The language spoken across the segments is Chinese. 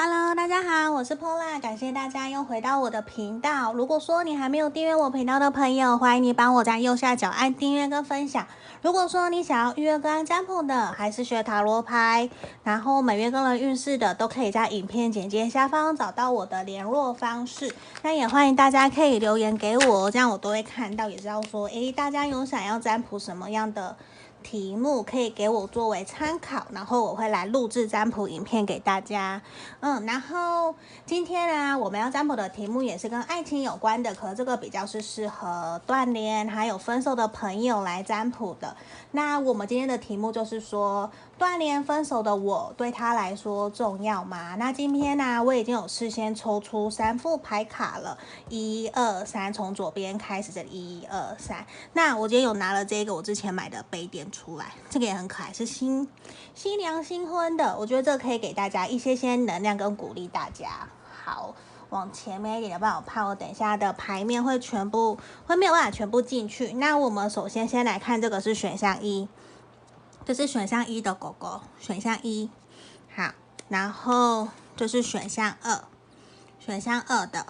Hello，大家好，我是 Pola，感谢大家又回到我的频道。如果说你还没有订阅我频道的朋友，欢迎你帮我在右下角按订阅跟分享。如果说你想要预约个案占卜的，还是学塔罗牌，然后每月个人运势的，都可以在影片简介下方找到我的联络方式。那也欢迎大家可以留言给我，这样我都会看到，也知道说，诶，大家有想要占卜什么样的题目可以给我作为参考，然后我会来录制占卜影片给大家。嗯，然后今天呢，我们要占卜的题目也是跟爱情有关的，可这个比较是适合断联还有分手的朋友来占卜的。那我们今天的题目就是说，断联分手的我对他来说重要吗？那今天呢，我已经有事先抽出三副牌卡了，一二三，从左边开始，这一二三。那我今天有拿了这个我之前买的杯垫出来，这个也很可爱，是新新娘新婚的，我觉得这个可以给大家一些些能量跟鼓励大家。好，往前面一点，要不然我怕我等一下的牌面会全部会没有办法全部进去。那我们首先先来看这个是选项一，这是选项一的狗狗，选项一，好，然后这是选项二，选项二的，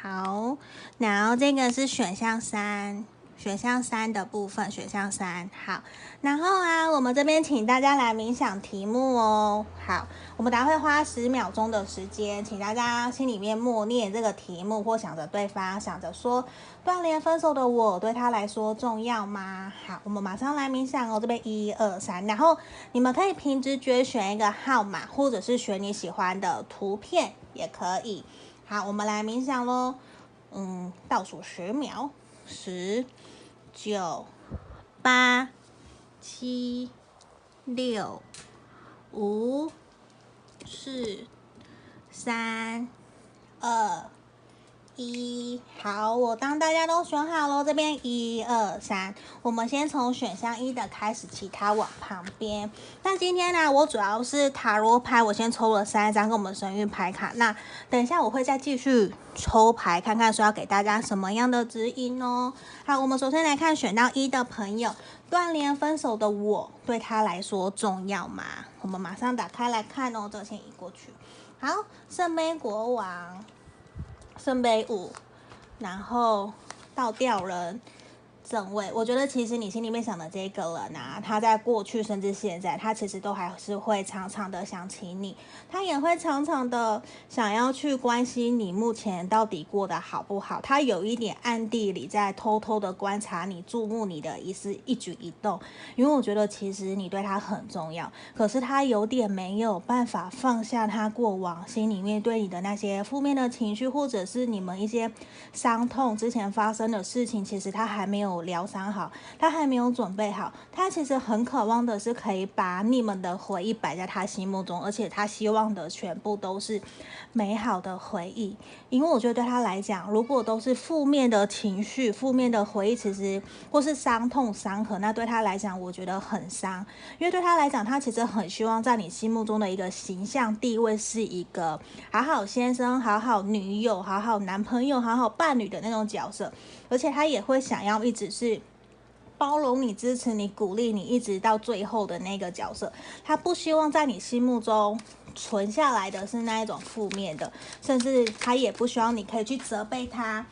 好，然后这个是选项三。选项三的部分，选项三好，然后啊，我们这边请大家来冥想题目哦。好，我们待会花十秒钟的时间，请大家心里面默念这个题目，或想着对方，想着说断联分手的我对他来说重要吗？好，我们马上来冥想哦。这边一二三，然后你们可以凭直觉选一个号码，或者是选你喜欢的图片也可以。好，我们来冥想喽。嗯，倒数十秒，十。九、八、七、六、五、四、三、二、一。好，我当大家都选好了，这边一二三，我们先从选项一的开始，其他往旁边。那今天呢，我主要是塔罗牌，我先抽了三张跟我们神諭牌卡。那等一下我会再继续抽牌，看看说要给大家什么样的指引哦。好，我们首先来看选到一的朋友，断联分手的我对他来说重要吗？我们马上打开来看哦，这先移过去。好，圣杯国王，圣杯五。然后倒吊人正位，我觉得其实你心里面想的这个人啊，他在过去甚至现在，他其实都还是会常常的想起你，他也会常常的想要去关心你目前到底过得好不好。他有一点暗地里在偷偷的观察你，注目你的一丝一举一动。因为我觉得其实你对他很重要，可是他有点没有办法放下他过往心里面对你的那些负面的情绪，或者是你们一些伤痛之前发生的事情，其实他还没有。疗伤好，他还没有准备好。他其实很渴望的是可以把你们的回忆摆在他心目中，而且他希望的全部都是美好的回忆。因为我觉得对他来讲，如果都是负面的情绪、负面的回忆，其实或是伤痛、伤痕，那对他来讲，我觉得很伤。因为对他来讲，他其实很希望在你心目中的一个形象地位是一个好好先生、好好女友、好好男朋友、好好伴侣的那种角色，而且他也会想要一直。只是包容你、支持你、鼓励你，一直到最后的那个角色。他不希望在你心目中存下来的是那一种负面的，甚至他也不希望你可以去责备他，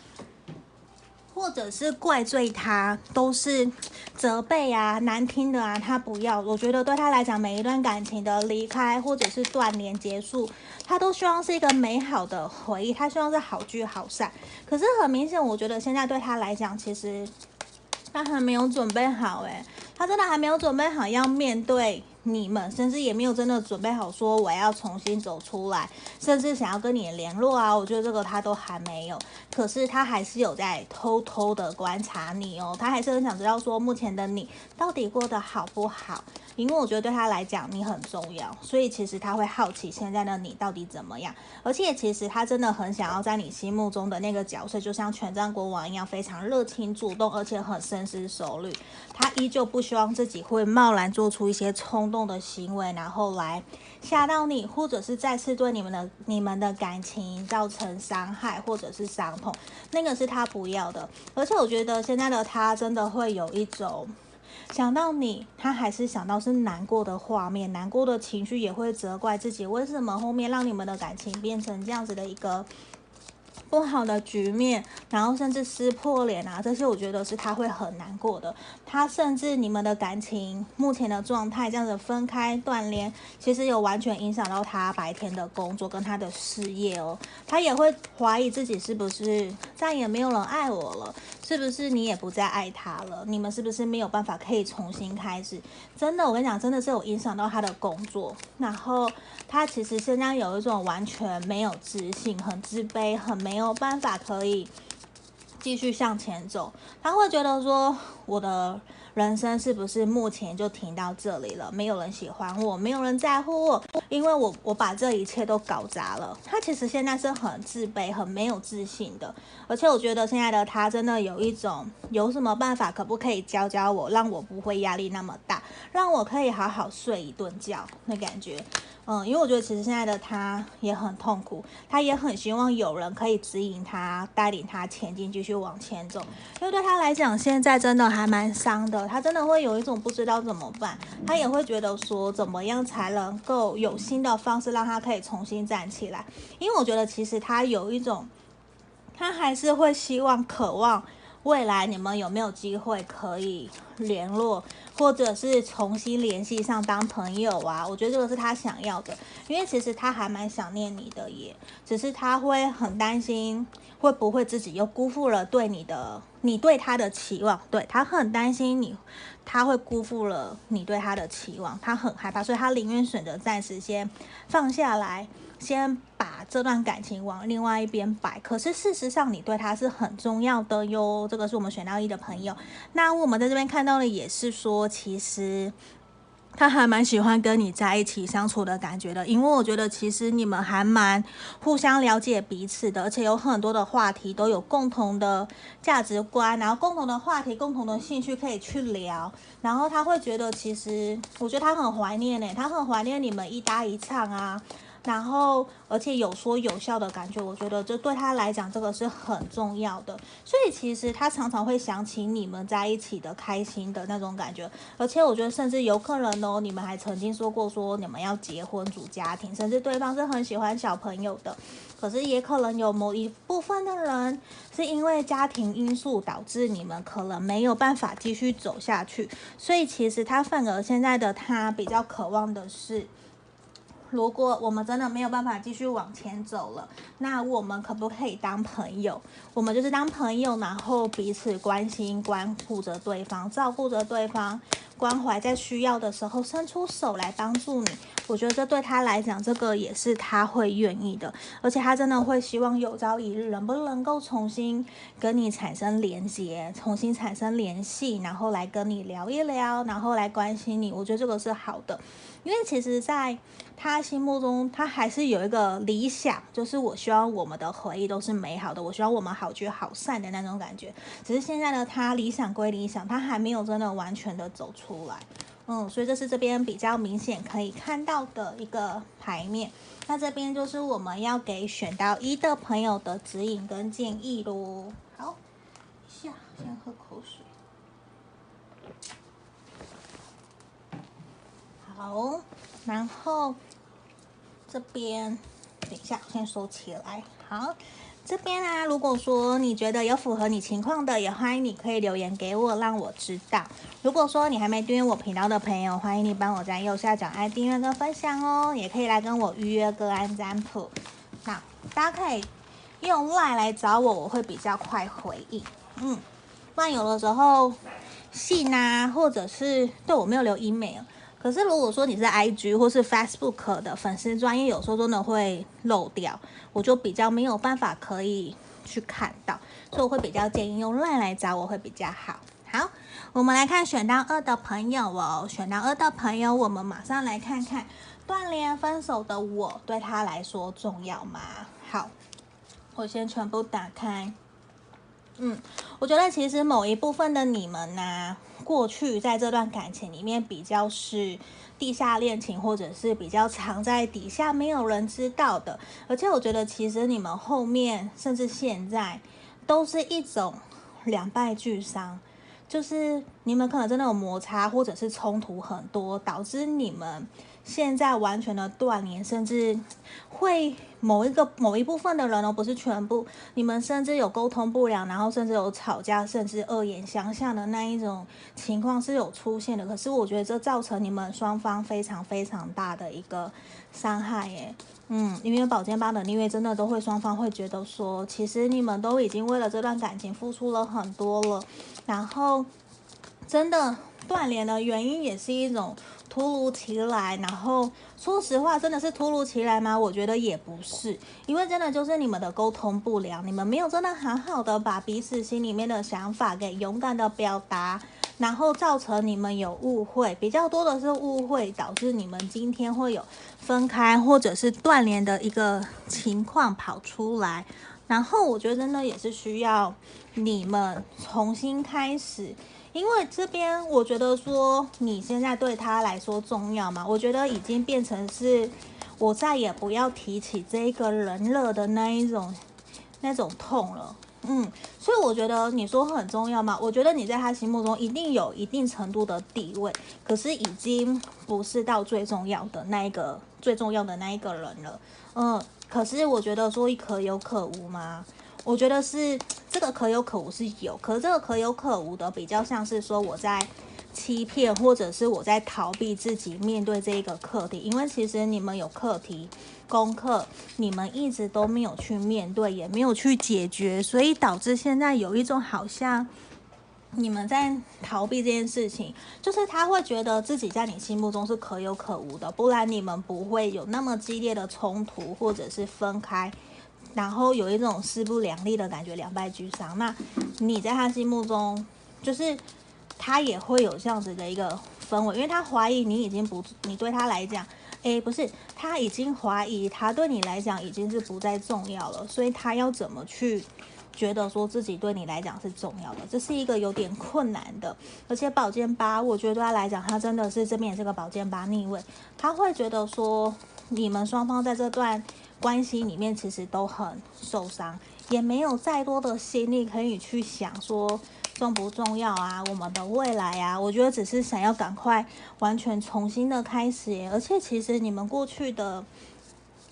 或者是怪罪他，都是责备啊、难听的啊，他不要。我觉得对他来讲，每一段感情的离开或者是断联结束，他都希望是一个美好的回忆，他希望是好聚好散。可是很明显，我觉得现在对他来讲，其实。他还没有准备好诶，他真的还没有准备好要面对你们，甚至也没有真的准备好说我要重新走出来，甚至想要跟你联络啊，我觉得这个他都还没有。可是他还是有在偷偷的观察你哦，他还是很想知道说目前的你到底过得好不好。因为我觉得对他来讲你很重要，所以其实他会好奇现在的你到底怎么样。而且其实他真的很想要在你心目中的那个角色，就像权杖国王一样，非常热情主动，而且很深思熟虑。他依旧不希望自己会贸然做出一些冲动的行为，然后来吓到你，或者是再次对你们的你们的感情造成伤害或者是伤痛。那个是他不要的。而且我觉得现在的他真的会有一种。想到你，他还是想到是难过的画面，难过的情绪也会责怪自己，为什么后面让你们的感情变成这样子的一个。不好的局面，然后甚至撕破脸啊，这些我觉得是他会很难过的。他甚至你们的感情目前的状态这样子分开断联，其实有完全影响到他白天的工作跟他的事业哦。他也会怀疑自己是不是再也没有人爱我了，是不是你也不再爱他了？你们是不是没有办法可以重新开始？真的，我跟你讲，真的是有影响到他的工作。然后他其实现在有一种完全没有自信，很自卑，很没。有办法可以继续向前走，他会觉得说，我的人生是不是目前就停到这里了？没有人喜欢我，没有人在乎我，因为我我把这一切都搞砸了。他其实现在是很自卑、很没有自信的，而且我觉得现在的他真的有一种，有什么办法可不可以教教我，让我不会压力那么大，让我可以好好睡一顿觉的感觉。嗯，因为我觉得其实现在的他也很痛苦，他也很希望有人可以指引他、带领他前进，继续往前走。因为对他来讲，现在真的还蛮伤的，他真的会有一种不知道怎么办，他也会觉得说怎么样才能够有新的方式让他可以重新站起来。因为我觉得其实他有一种，他还是会希望、渴望。未来你们有没有机会可以联络，或者是重新联系上当朋友啊？我觉得这个是他想要的，因为其实他还蛮想念你的耶，只是他会很担心会不会自己又辜负了对你的，你对他的期望，对，他很担心你，他会辜负了你对他的期望，他很害怕，所以他宁愿选择暂时先放下来。先把这段感情往另外一边摆，可是事实上你对他是很重要的哟。这个是我们选到一的朋友。那我们在这边看到的也是说，其实他还蛮喜欢跟你在一起相处的感觉的，因为我觉得其实你们还蛮互相了解彼此的，而且有很多的话题都有共同的价值观，然后共同的话题、共同的兴趣可以去聊。然后他会觉得，其实我觉得他很怀念呢，他很怀念你们一搭一唱啊。然后，而且有说有笑的感觉，我觉得这对他来讲，这个是很重要的。所以其实他常常会想起你们在一起的开心的那种感觉。而且我觉得，甚至有可能哦，你们还曾经说过说你们要结婚组家庭，甚至对方是很喜欢小朋友的。可是也可能有某一部分的人是因为家庭因素导致你们可能没有办法继续走下去。所以其实他反而现在的他比较渴望的是。如果我们真的没有办法继续往前走了，那我们可不可以当朋友？我们就是当朋友，然后彼此关心、关顾着对方，照顾着对方，关怀在需要的时候伸出手来帮助你。我觉得这对他来讲，这个也是他会愿意的，而且他真的会希望有朝一日能不能够重新跟你产生连接，重新产生联系，然后来跟你聊一聊，然后来关心你。我觉得这个是好的，因为其实在。他心目中，他还是有一个理想，就是我希望我们的回忆都是美好的，我希望我们好聚好散的那种感觉。只是现在的他，理想归理想，他还没有真的完全的走出来。嗯，所以这是这边比较明显可以看到的一个牌面。那这边就是我们要给选到一的朋友的指引跟建议喽。好，一下先喝口水。好，然后。这边，等一下，先收起来。好，这边啊，如果说你觉得有符合你情况的，也欢迎你可以留言给我，让我知道。如果说你还没订阅我频道的朋友，欢迎你帮我在右下角按订阅跟分享哦。也可以来跟我预约个案占卜。那大家可以用 LINE 来找我，我会比较快回应。嗯，不然有的时候信啊，或者是对我没有留 email。可是如果说你是 IG 或是 Facebook 的粉丝专业，有时候真的会漏掉，我就比较没有办法可以去看到，所以我会比较建议用 LINE 来找我会比较好。好，我们来看选到二的朋友哦，选到二的朋友，我们马上来看看断联分手的我对他来说重要吗？好，我先全部打开。嗯，我觉得其实某一部分的你们呢、过去在这段感情里面比较是地下恋情，或者是比较藏在底下没有人知道的。而且我觉得其实你们后面甚至现在都是一种两败俱伤，就是你们可能真的有摩擦，或者是冲突很多，导致你们现在完全的断联，甚至会某一个某一部分的人哦，不是全部，你们甚至有沟通不良，然后甚至有吵架，甚至恶言相向的那一种情况是有出现的。可是我觉得这造成你们双方非常非常大的一个伤害耶。嗯，因为宝剑八的逆位真的都会双方会觉得说，其实你们都已经为了这段感情付出了很多了，然后真的断联的原因也是一种突如其来，然后说实话，真的是突如其来吗？我觉得也不是，因为真的就是你们的沟通不良，你们没有真的好好的把彼此心里面的想法给勇敢的表达。然后造成你们有误会，比较多的是误会，导致你们今天会有分开或者是断联的一个情况跑出来。然后我觉得真的也是需要你们重新开始，因为这边我觉得说你现在对他来说重要嘛？我觉得已经变成是我再也不要提起这个人了的那一种那种痛了。嗯，所以我觉得你说很重要嘛？我觉得你在他心目中一定有一定程度的地位，可是已经不是到最重要的那一个最重要的那一个人了。嗯，可是我觉得说可有可无嘛？我觉得是这个可有可无是有，可是这个可有可无的比较像是说我在欺骗，或者是我在逃避自己面对这一个课题，因为其实你们有课题。功课你们一直都没有去面对，也没有去解决，所以导致现在有一种好像你们在逃避这件事情，就是他会觉得自己在你心目中是可有可无的，不然你们不会有那么激烈的冲突或者是分开，然后有一种势不两立的感觉，两败俱伤。那你在他心目中，就是他也会有这样子的一个氛围，因为他怀疑你已经不，你对他来讲。诶，不是，他已经怀疑他对你来讲已经是不再重要了，所以他要怎么去觉得说自己对你来讲是重要的，这是一个有点困难的。而且宝剑八，我觉得对他来讲，他真的是这边也是个宝剑八逆位，他会觉得说你们双方在这段关系里面其实都很受伤，也没有再多的心力可以去想说。重不重要啊？我们的未来啊，我觉得只是想要赶快完全重新的开始。而且其实你们过去的，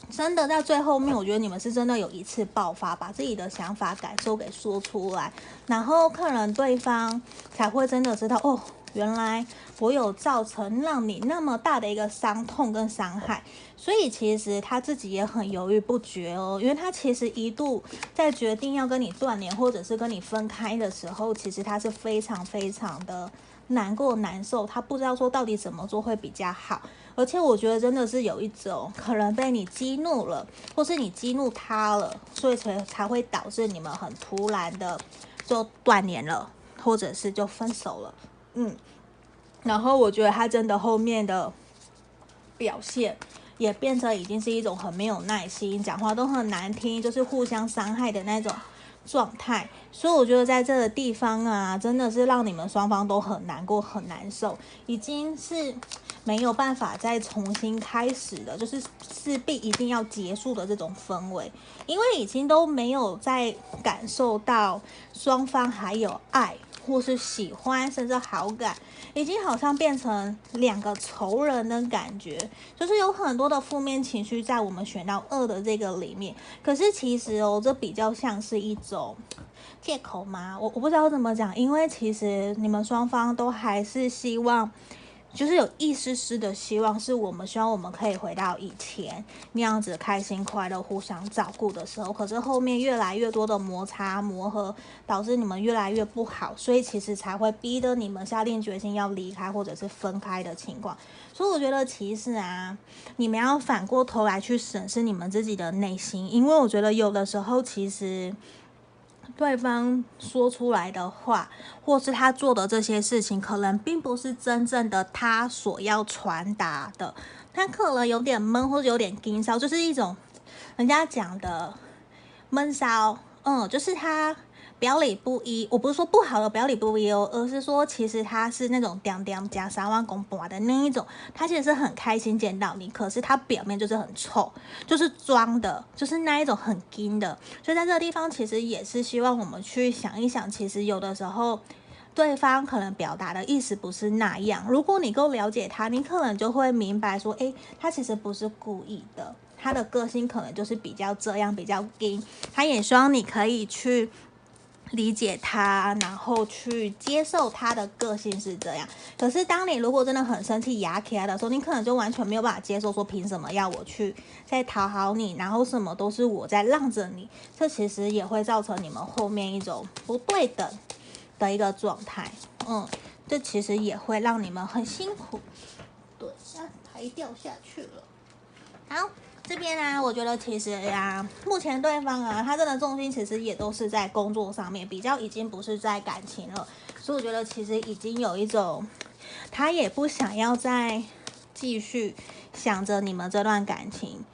真的在最后面，我觉得你们是真的有一次爆发，把自己的想法、感受给说出来，然后可能对方才会真的知道哦。原来我有造成让你那么大的一个伤痛跟伤害，所以其实他自己也很犹豫不决哦，因为他其实一度在决定要跟你断联或者是跟你分开的时候，其实他是非常非常的难过难受，他不知道说到底怎么做会比较好，而且我觉得真的是有一种可能被你激怒了，或是你激怒他了，所以才才会导致你们很突然的就断联了，或者是就分手了。嗯，然后我觉得他真的后面的表现也变成已经是一种很没有耐心，讲话都很难听，就是互相伤害的那种状态。所以我觉得在这个地方啊，真的是让你们双方都很难过、很难受，已经是没有办法再重新开始的，就是势必一定要结束的这种氛围，因为已经都没有再感受到双方还有爱。或是喜欢，甚至好感，已经好像变成两个仇人的感觉，就是有很多的负面情绪在我们选到二的这个里面。可是其实哦，这比较像是一种借口吗？我我不知道怎么讲，因为其实你们双方都还是希望。就是有一丝丝的希望，是我们希望我们可以回到以前那样子开心快乐、互相照顾的时候。可是后面越来越多的摩擦磨合，导致你们越来越不好，所以其实才会逼得你们下定决心要离开或者是分开的情况。所以我觉得其实啊，你们要反过头来去审视你们自己的内心，因为我觉得有的时候其实。对方说出来的话，或是他做的这些事情，可能并不是真正的他所要传达的。他可能有点闷，或者有点紧骚，就是一种人家讲的闷骚。嗯，就是他。表里不一，我不是说不好的表里不一哦，而是说其实他是那种嗲嗲加三万公婆的那一种，他其实是很开心见到你，可是他表面就是很臭，就是装的，就是那一种很硬的。所以在这个地方，其实也是希望我们去想一想，其实有的时候对方可能表达的意思不是那样。如果你够了解他，你可能就会明白说，诶，他其实不是故意的，他的个性可能就是比较这样，比较硬。他也希望你可以去理解他，然后去接受他的个性是这样。可是当你如果真的很生气、牙起来的时候，你可能就完全没有办法接受，说凭什么要我去再讨好你，然后什么都是我在让着你。这其实也会造成你们后面一种不对等。的一个状态，嗯，这其实也会让你们很辛苦，对，啊，台掉下去了。好，这边呢、啊，我觉得其实呀、目前对方啊，他真的重心其实也都是在工作上面，比较已经不是在感情了，所以我觉得其实已经有一种，他也不想要再继续想着你们这段感情。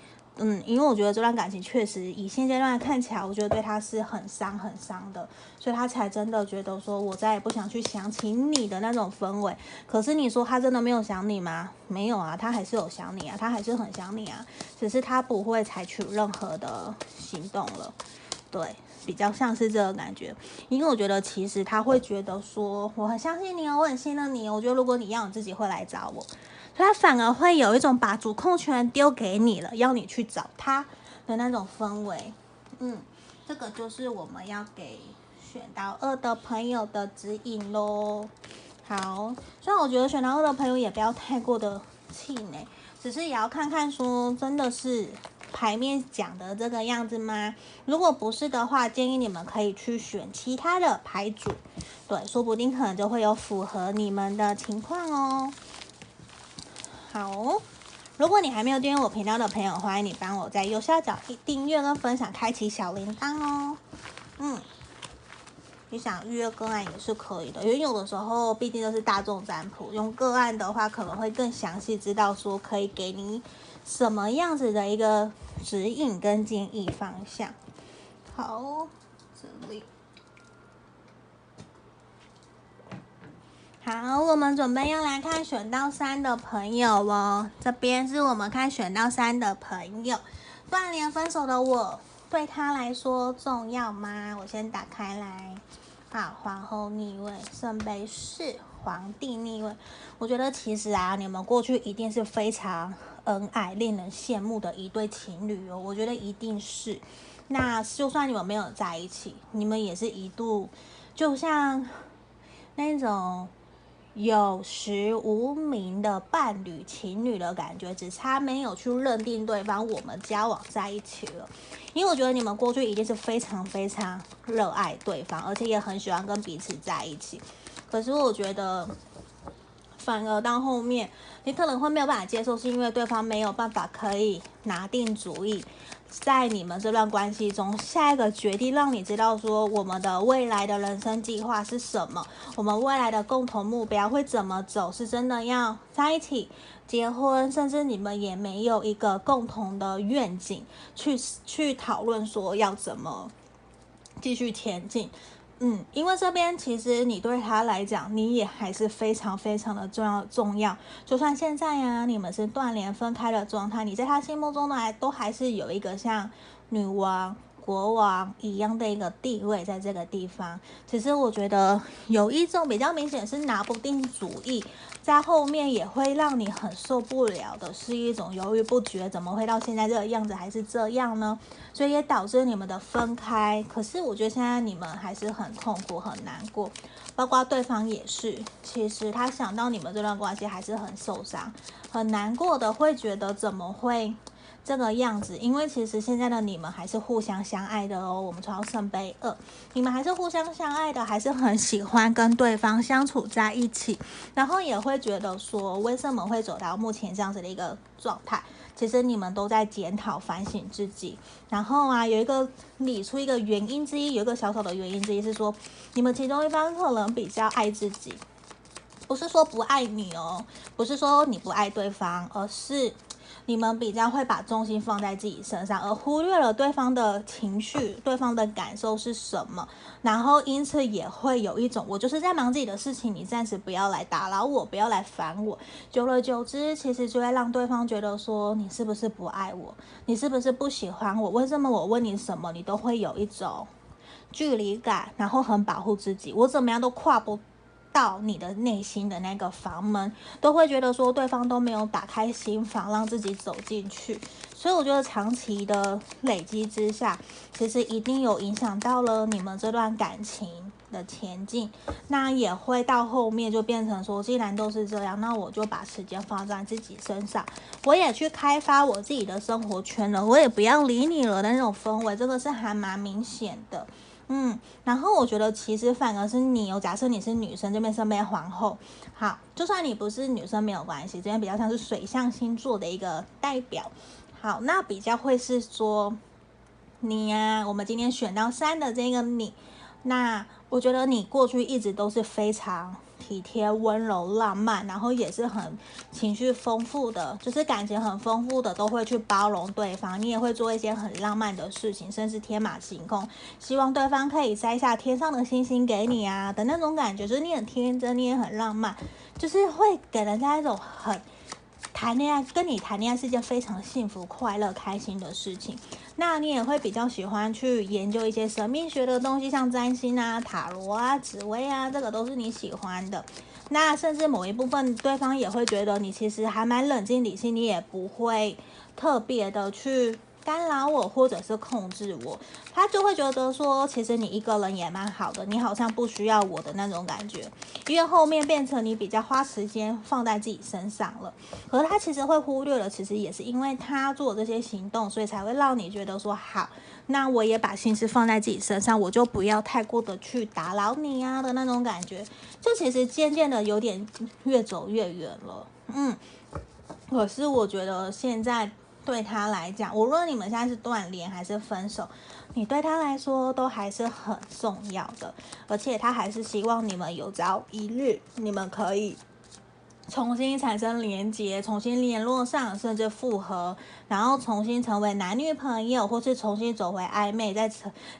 嗯，因为我觉得这段感情确实以现阶段看起来，我觉得对他是很伤很伤的，所以他才真的觉得说，我再也不想去想起你的那种氛围。可是你说他真的没有想你吗？没有啊，他还是有想你啊，他还是很想你啊，只是他不会采取任何的行动了。对，比较像是这个感觉。因为我觉得其实他会觉得说，我很相信你哦，我很信任你。我觉得如果你要，你自己会来找我。所以他反而会有一种把主控权丢给你了，要你去找他的那种氛围。嗯，这个就是我们要给选到二的朋友的指引喽。好，虽然我觉得选到二的朋友也不要太过的气馁，只是也要看看说真的是牌面讲的这个样子吗？如果不是的话，建议你们可以去选其他的牌组，对，说不定可能就会有符合你们的情况哦。好，如果你还没有订阅我频道的朋友，欢迎你帮我在右下角订阅跟分享，开启小铃铛哦。嗯，你想预约个案也是可以的，因为有的时候毕竟都是大众占卜，用个案的话可能会更详细，知道说可以给你什么样子的一个指引跟建议方向。好，这里。好，我们准备要来看选到三的朋友哦。这边是我们看选到三的朋友，断联分手的我，对他来说重要吗？我先打开来。好，皇后逆位，圣杯四，皇帝逆位。我觉得其实啊，你们过去一定是非常恩爱、令人羡慕的一对情侣哦。我觉得一定是。那就算你们没有在一起，你们也是一度，就像那种。有实无名的伴侣、情侣的感觉，只差没有去认定对方，我们交往在一起了。因为我觉得你们过去一定是非常非常热爱对方，而且也很喜欢跟彼此在一起。可是我觉得，反而到后面，你可能会没有办法接受，是因为对方没有办法可以拿定主意。在你们这段关系中，下一个决定让你知道说，我们的未来的人生计划是什么，我们未来的共同目标会怎么走，是真的要在一起结婚，甚至你们也没有一个共同的愿景去去讨论说要怎么继续前进。嗯，因为这边其实你对他来讲，你也还是非常非常的重要重要。就算现在呀、你们是断联分开的状态，你在他心目中呢，都还是有一个像女王、国王一样的一个地位在这个地方。其实我觉得有一种比较明显是拿不定主意。在后面也会让你很受不了的，是一种犹豫不决，怎么会到现在这个样子还是这样呢？所以也导致你们的分开。可是我觉得现在你们还是很痛苦、很难过，包括对方也是。其实他想到你们这段关系还是很受伤、很难过的，会觉得怎么会？这个样子，因为其实现在的你们还是互相相爱的哦。我们抽到圣杯二，你们还是互相相爱的，还是很喜欢跟对方相处在一起，然后也会觉得说，为什么会走到目前这样子的一个状态？其实你们都在检讨反省自己，然后啊，有一个理出一个原因之一，有一个小小的原因之一是说，你们其中一方可能比较爱自己，不是说不爱你哦，不是说你不爱对方，而是。你们比较会把重心放在自己身上，而忽略了对方的情绪、对方的感受是什么，然后因此也会有一种我就是在忙自己的事情，你暂时不要来打扰我，不要来烦我。久而久之，其实就会让对方觉得说你是不是不爱我，你是不是不喜欢我？为什么我问你什么，你都会有一种距离感，然后很保护自己，我怎么样都跨不到你的内心的那个房门，都会觉得说对方都没有打开心房，让自己走进去。所以我觉得长期的累积之下，其实一定有影响到了你们这段感情的前进。那也会到后面就变成说，既然都是这样，那我就把时间放在自己身上，我也去开发我自己的生活圈了，我也不要理你了的那种氛围，这个是还蛮明显的。嗯，然后我觉得其实反而是你有，假设你是女生，这边是没皇后，好，就算你不是女生没有关系，这边比较像是水象星座的一个代表，好，那比较会是说你呀、啊，我们今天选到三的这个你，那我觉得你过去一直都是非常。体贴、温柔、浪漫，然后也是很情绪丰富的，就是感情很丰富的，都会去包容对方。你也会做一些很浪漫的事情，甚至天马行空，希望对方可以摘下天上的星星给你啊的那种感觉。就是你很天真，你也很浪漫，就是会给人家一种很。谈恋爱跟你谈恋爱是件非常幸福、快乐、开心的事情。那你也会比较喜欢去研究一些神秘学的东西，像占星啊、塔罗啊、紫薇啊，这个都是你喜欢的。那甚至某一部分，对方也会觉得你其实还蛮冷静理性，你也不会特别的去。干扰我，或者是控制我，他就会觉得说，其实你一个人也蛮好的，你好像不需要我的那种感觉，因为后面变成你比较花时间放在自己身上了。可是他其实会忽略了，其实也是因为他做这些行动，所以才会让你觉得说，好，那我也把心思放在自己身上，我就不要太过的去打扰你啊的那种感觉，就其实渐渐的有点越走越远了。嗯，可是我觉得现在。对他来讲，无论你们现在是断联还是分手，你对他来说都还是很重要的，而且他还是希望你们有朝一日你们可以重新产生连接，重新联络上，甚至复合，然后重新成为男女朋友，或是重新走回暧昧，再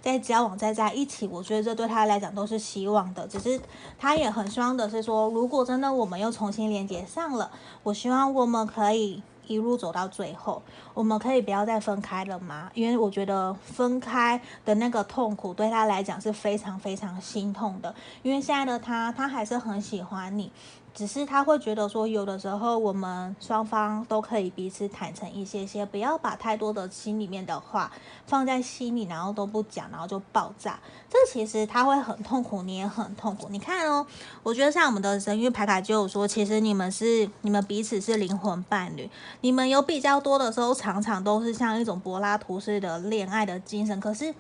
再交往，再在一起。我觉得这对他来讲都是希望的，只是他也很希望的是说，如果真的我们又重新连接上了，我希望我们可以。一路走到最后，我们可以不要再分开了吗？因为我觉得分开的那个痛苦对他来讲是非常非常心痛的。因为现在的他，他还是很喜欢你。只是他会觉得说，有的时候我们双方都可以彼此坦诚一些些，不要把太多的心里面的话放在心里，然后都不讲，然后就爆炸。这其实他会很痛苦，你也很痛苦。你看哦，我觉得像我们的神諭牌卡就有说，其实你们是你们彼此是灵魂伴侣，你们有比较多的时候，常常都是像一种柏拉图式的恋爱的精神，可是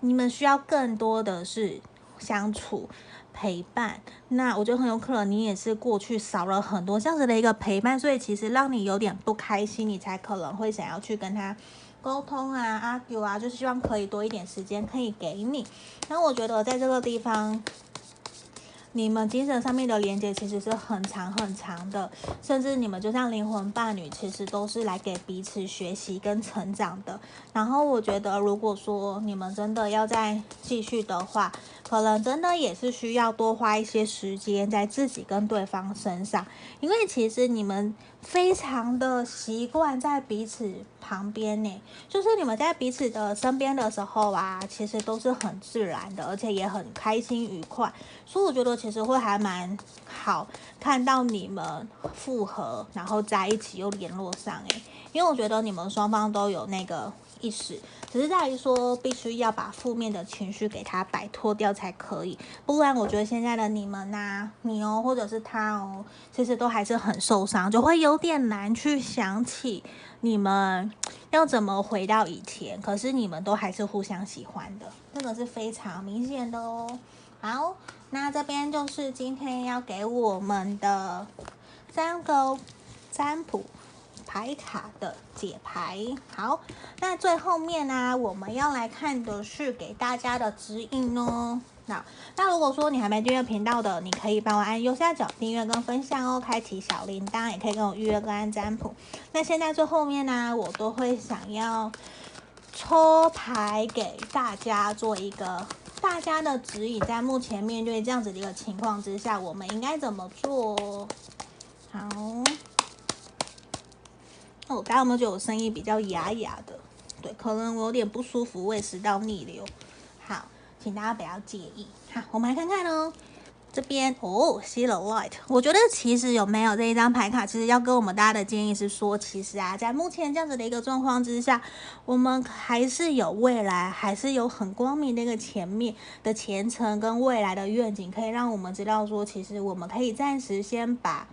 你们需要更多的是相处。陪伴，那我觉得很有可能你也是过去少了很多这样子的一个陪伴，所以其实让你有点不开心，你才可能会想要去跟他沟通啊、argue 啊，就是希望可以多一点时间可以给你。那我觉得在这个地方。你们精神上面的连接其实是很长很长的，甚至你们就像灵魂伴侣，其实都是来给彼此学习跟成长的。然后我觉得，如果说你们真的要再继续的话，可能真的也是需要多花一些时间在自己跟对方身上，因为其实你们。非常的习惯在彼此旁边呢，就是你们在彼此的身边的时候啊，其实都是很自然的，而且也很开心愉快，所以我觉得其实会还蛮好看到你们复合，然后在一起又联络上诶，因为我觉得你们双方都有那个。意识只是在于说，必须要把负面的情绪给他摆脱掉才可以，不然我觉得现在的你们呐、你哦，或者是他哦，其实都还是很受伤，就会有点难去想起你们要怎么回到以前。可是你们都还是互相喜欢的，这个是非常明显的哦。好，那这边就是今天要给我们的三个占卜。牌卡的解牌，好，那最后面呢、我们要来看的是给大家的指引哦。那那如果说你还没订阅频道的，你可以帮我按右下角订阅跟分享哦，开启小铃铛，也可以跟我预约个案占卜。那现在最后面呢、我都会想要抽牌给大家做一个大家的指引，在目前面对这样子的一个情况之下，我们应该怎么做？好。哦，大家有没有觉得我声音比较哑哑的？对，可能我有点不舒服，胃食道逆流。好，请大家不要介意。好，我们来看看哦。这边哦，See the light。我觉得其实有没有这一张牌卡，其实要跟我们大家的建议是说，其实啊，在目前这样子的一个状况之下，我们还是有未来，还是有很光明的一个前面的前程跟未来的愿景，可以让我们知道说，其实我们可以暂时先把。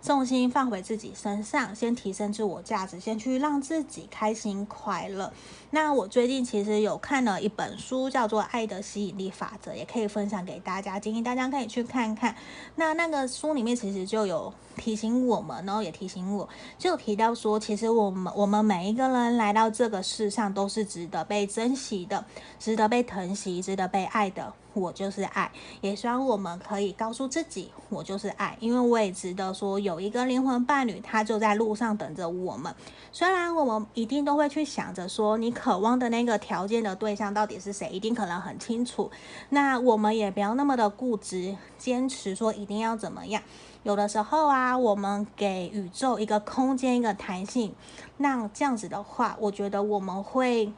重心放回自己身上，先提升自我价值，先去让自己开心快乐。那我最近其实有看了一本书，叫做《爱的吸引力法则》，也可以分享给大家，建议大家可以去看看。那那个书里面其实就有提醒我们，然后也提醒我，就提到说，其实我们我们每一个人来到这个世上都是值得被珍惜的，值得被疼惜，值得被爱的。我就是爱，也希望我们可以告诉自己，我就是爱，因为我也值得说有一个灵魂伴侣，他就在路上等着我们。虽然我们一定都会去想着说，你渴望的那个条件的对象到底是谁，一定可能很清楚。那我们也不要那么的固执，坚持说一定要怎么样。有的时候啊，我们给宇宙一个空间，一个弹性，那这样子的话，我觉得我们会。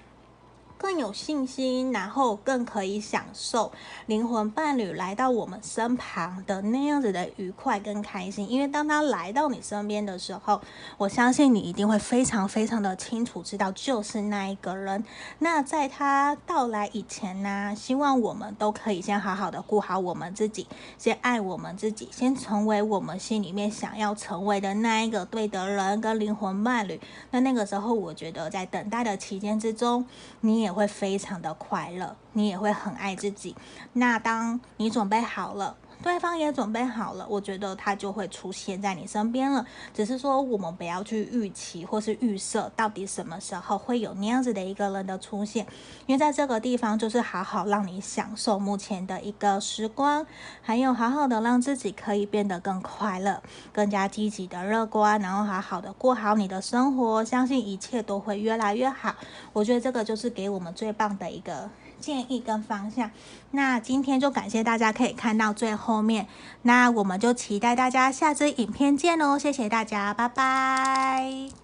更有信心，然后更可以享受灵魂伴侣来到我们身旁的那样子的愉快跟开心。因为当他来到你身边的时候，我相信你一定会非常非常的清楚知道就是那一个人。那在他到来以前呢，希望我们都可以先好好的顾好我们自己，先爱我们自己，先成为我们心里面想要成为的那一个对的人跟灵魂伴侣。那那个时候，我觉得在等待的期间之中，你也。会非常的快乐，你也会很爱自己。那当你准备好了。对方也准备好了，我觉得他就会出现在你身边了。只是说我们不要去预期或是预设到底什么时候会有那样子的一个人的出现，因为在这个地方就是好好让你享受目前的一个时光，还有好好的让自己可以变得更快乐、更加积极的乐观，然后好好的过好你的生活，相信一切都会越来越好。我觉得这个就是给我们最棒的一个。建议跟方向，那今天就感谢大家可以看到最后面，那我们就期待大家下支影片见喽，谢谢大家，拜拜。